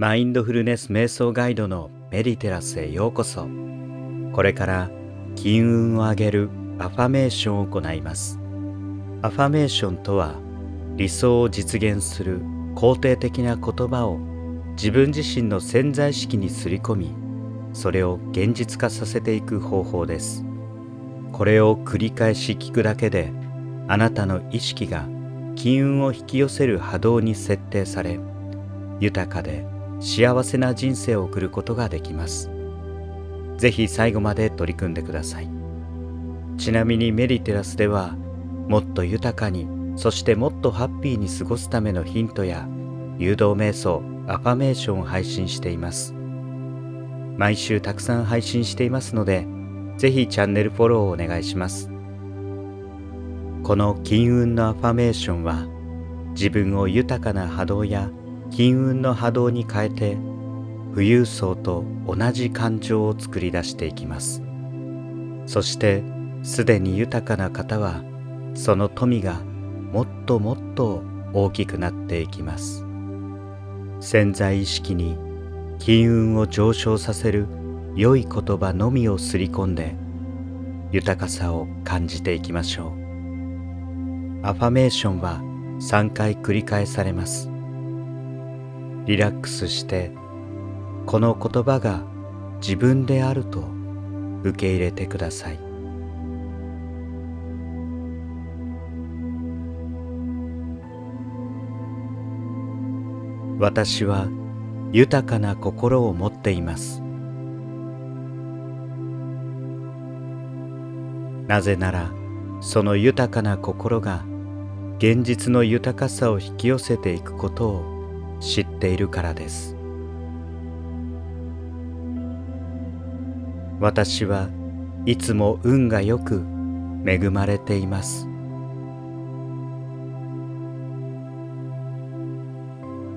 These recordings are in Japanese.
マインドフルネス瞑想ガイドのメディテラスへようこそ。これから金運を上げるアファメーションを行います。アファメーションとは理想を実現する肯定的な言葉を自分自身の潜在意識にすり込みそれを現実化させていく方法です。これを繰り返し聞くだけであなたの意識が金運を引き寄せる波動に設定され豊かで幸せな人生を送ることができます。ぜひ最後まで取り組んでください。ちなみにメリテラスではもっと豊かにそしてもっとハッピーに過ごすためのヒントや誘導瞑想アファメーションを配信しています。毎週たくさん配信していますのでぜひチャンネルフォローをお願いします。この金運のアファメーションは自分を豊かな波動や金運の波動に変えて富裕層と同じ感情を作り出していきます。そしてすでに豊かな方はその富がもっともっと大きくなっていきます。潜在意識に金運を上昇させる良い言葉のみをすり込んで豊かさを感じていきましょう。アファメーションは3回繰り返されます。リラックスしてこの言葉が自分であると受け入れてください。私は豊かな心を持っています。なぜならその豊かな心が現実の豊かさを引き寄せていくことを知っているからです。私はいつも運がよく恵まれています。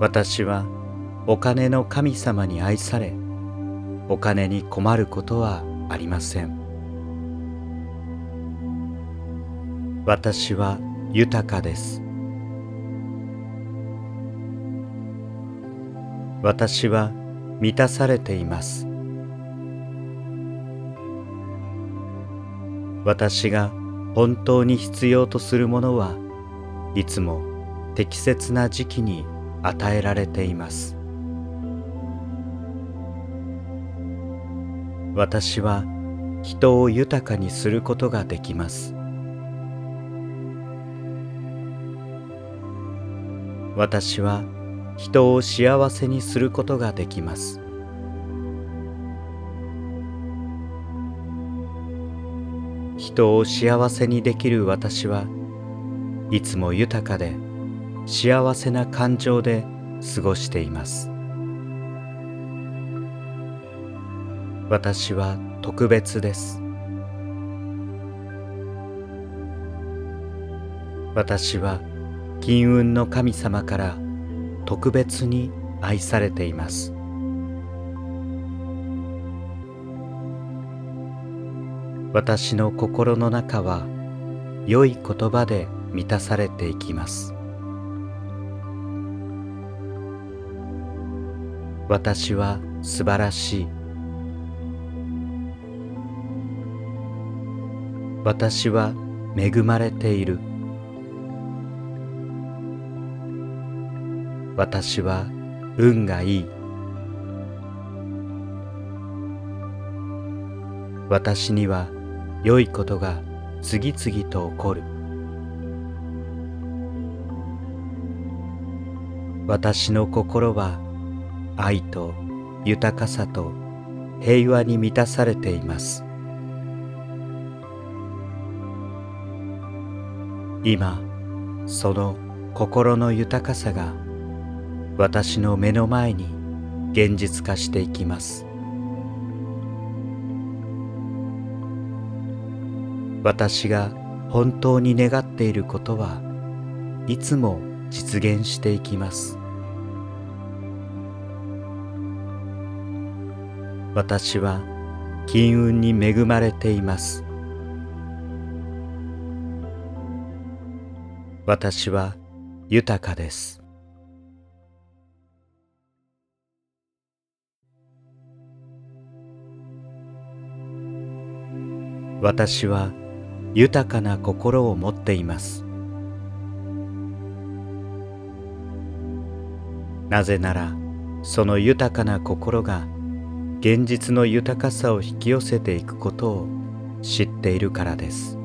私はお金の神様に愛されお金に困ることはありません。私は豊かです。私は満たされています。私が本当に必要とするものはいつも適切な時期に与えられています。私は人を豊かにすることができます。私は人を幸せにすることができます。人を幸せにできる私はいつも豊かで幸せな感情で過ごしています。私は特別です。私は金運の神様から特別に愛されています。私の心の中は良い言葉で満たされていきます。私は素晴らしい。私は恵まれている。私は運がいい。私には良いことが次々と起こる。私の心は愛と豊かさと平和に満たされています。今その心の豊かさが私の目の前に現実化していきます。私が本当に願っていることはいつも実現していきます。私は金運に恵まれています。私は豊かです。私は豊かな心を持っています。なぜならその豊かな心が現実の豊かさを引き寄せていくことを知っているからです。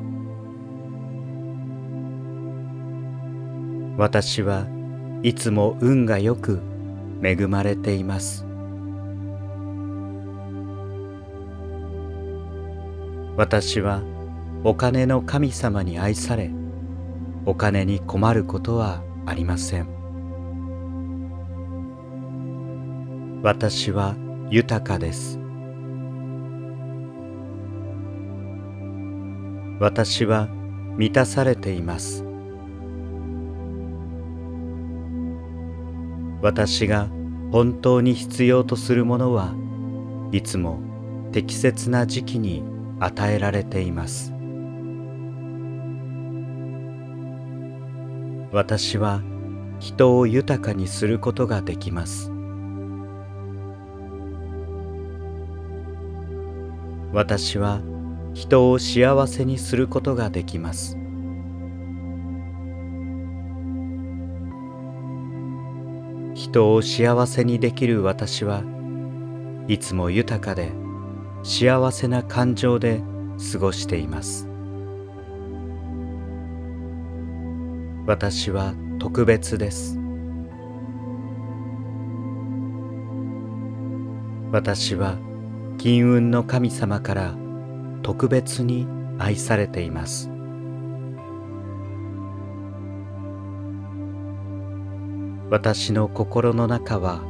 私はいつも運がよく恵まれています。私はお金の神様に愛されお金に困ることはありません。私は豊かです。私は満たされています。私が本当に必要とするものはいつも適切な時期に与えられています。私は人を豊かにすることができます。私は人を幸せにすることができます。人を幸せにできる私はいつも豊かで幸せな感情で過ごしています。私は特別です。私は金運の神様から特別に愛されています。私の心の中は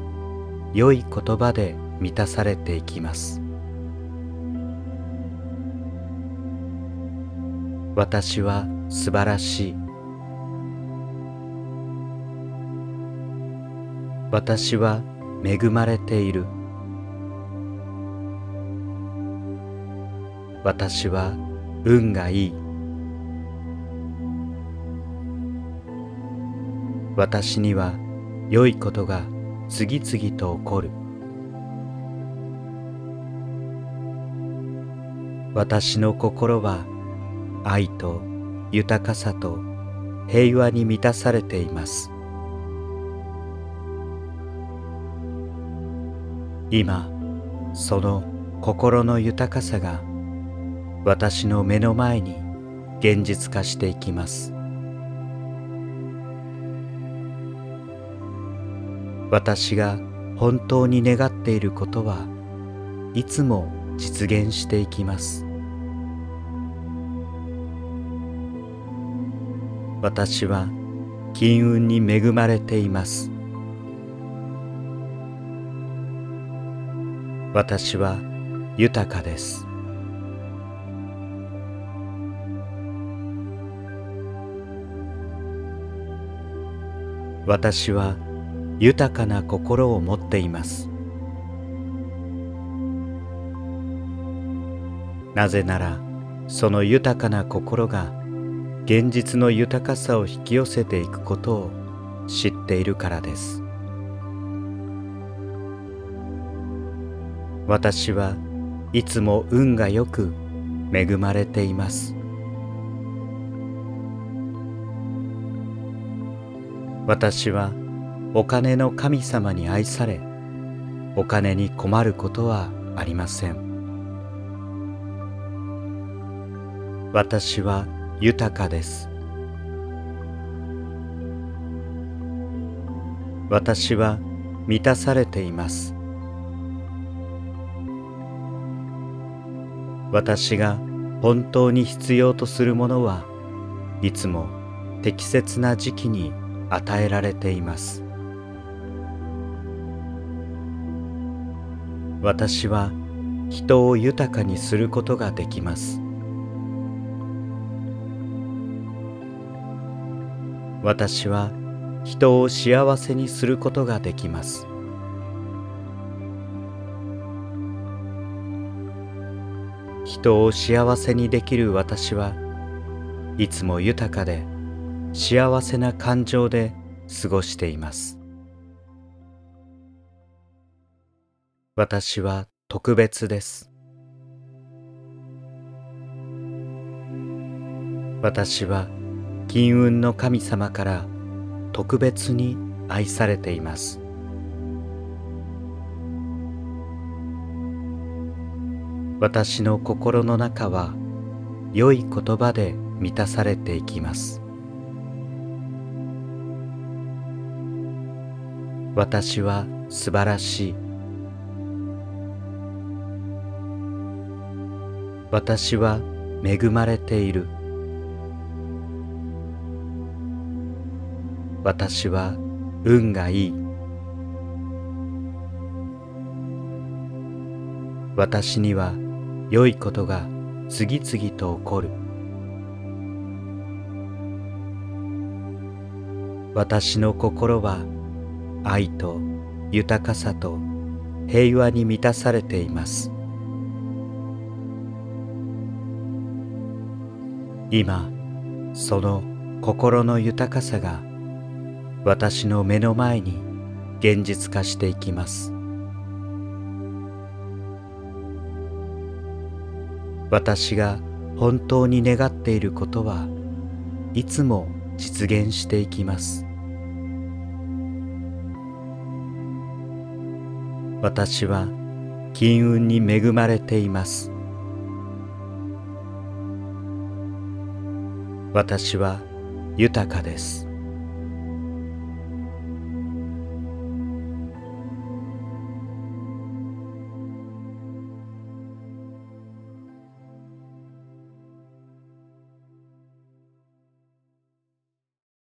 良い言葉で満たされていきます。私は素晴らしい。私は恵まれている。私は運がいい。私には良いことが次々と起こる。私の心は愛と豊かさと平和に満たされています。今その心の豊かさが私の目の前に現実化していきます。私が本当に願っていることはいつも実現していきます。私は金運に恵まれています。私は豊かです。私は豊かな心を持っています。なぜならその豊かな心が現実の豊かさを引き寄せていくことを知っているからです。私はいつも運がよく恵まれています。私はお金の神様に愛されお金に困ることはありません。私は豊かです。私は満たされています。私が本当に必要とするものはいつも適切な時期に与えられています。私は人を豊かにすることができます。私は人を幸せにすることができます。人を幸せにできる私はいつも豊かで幸せな感情で過ごしています。私は特別です。私は金運の神様から特別に愛されています。私の心の中は良い言葉で満たされていきます。私は素晴らしい。私は恵まれている。私は運がいい。私には良いことが次々と起こる。私の心は愛と豊かさと平和に満たされています。今その心の豊かさが私の目の前に現実化していきます。私が本当に願っていることはいつも実現していきます。私は金運に恵まれています。私は豊かです。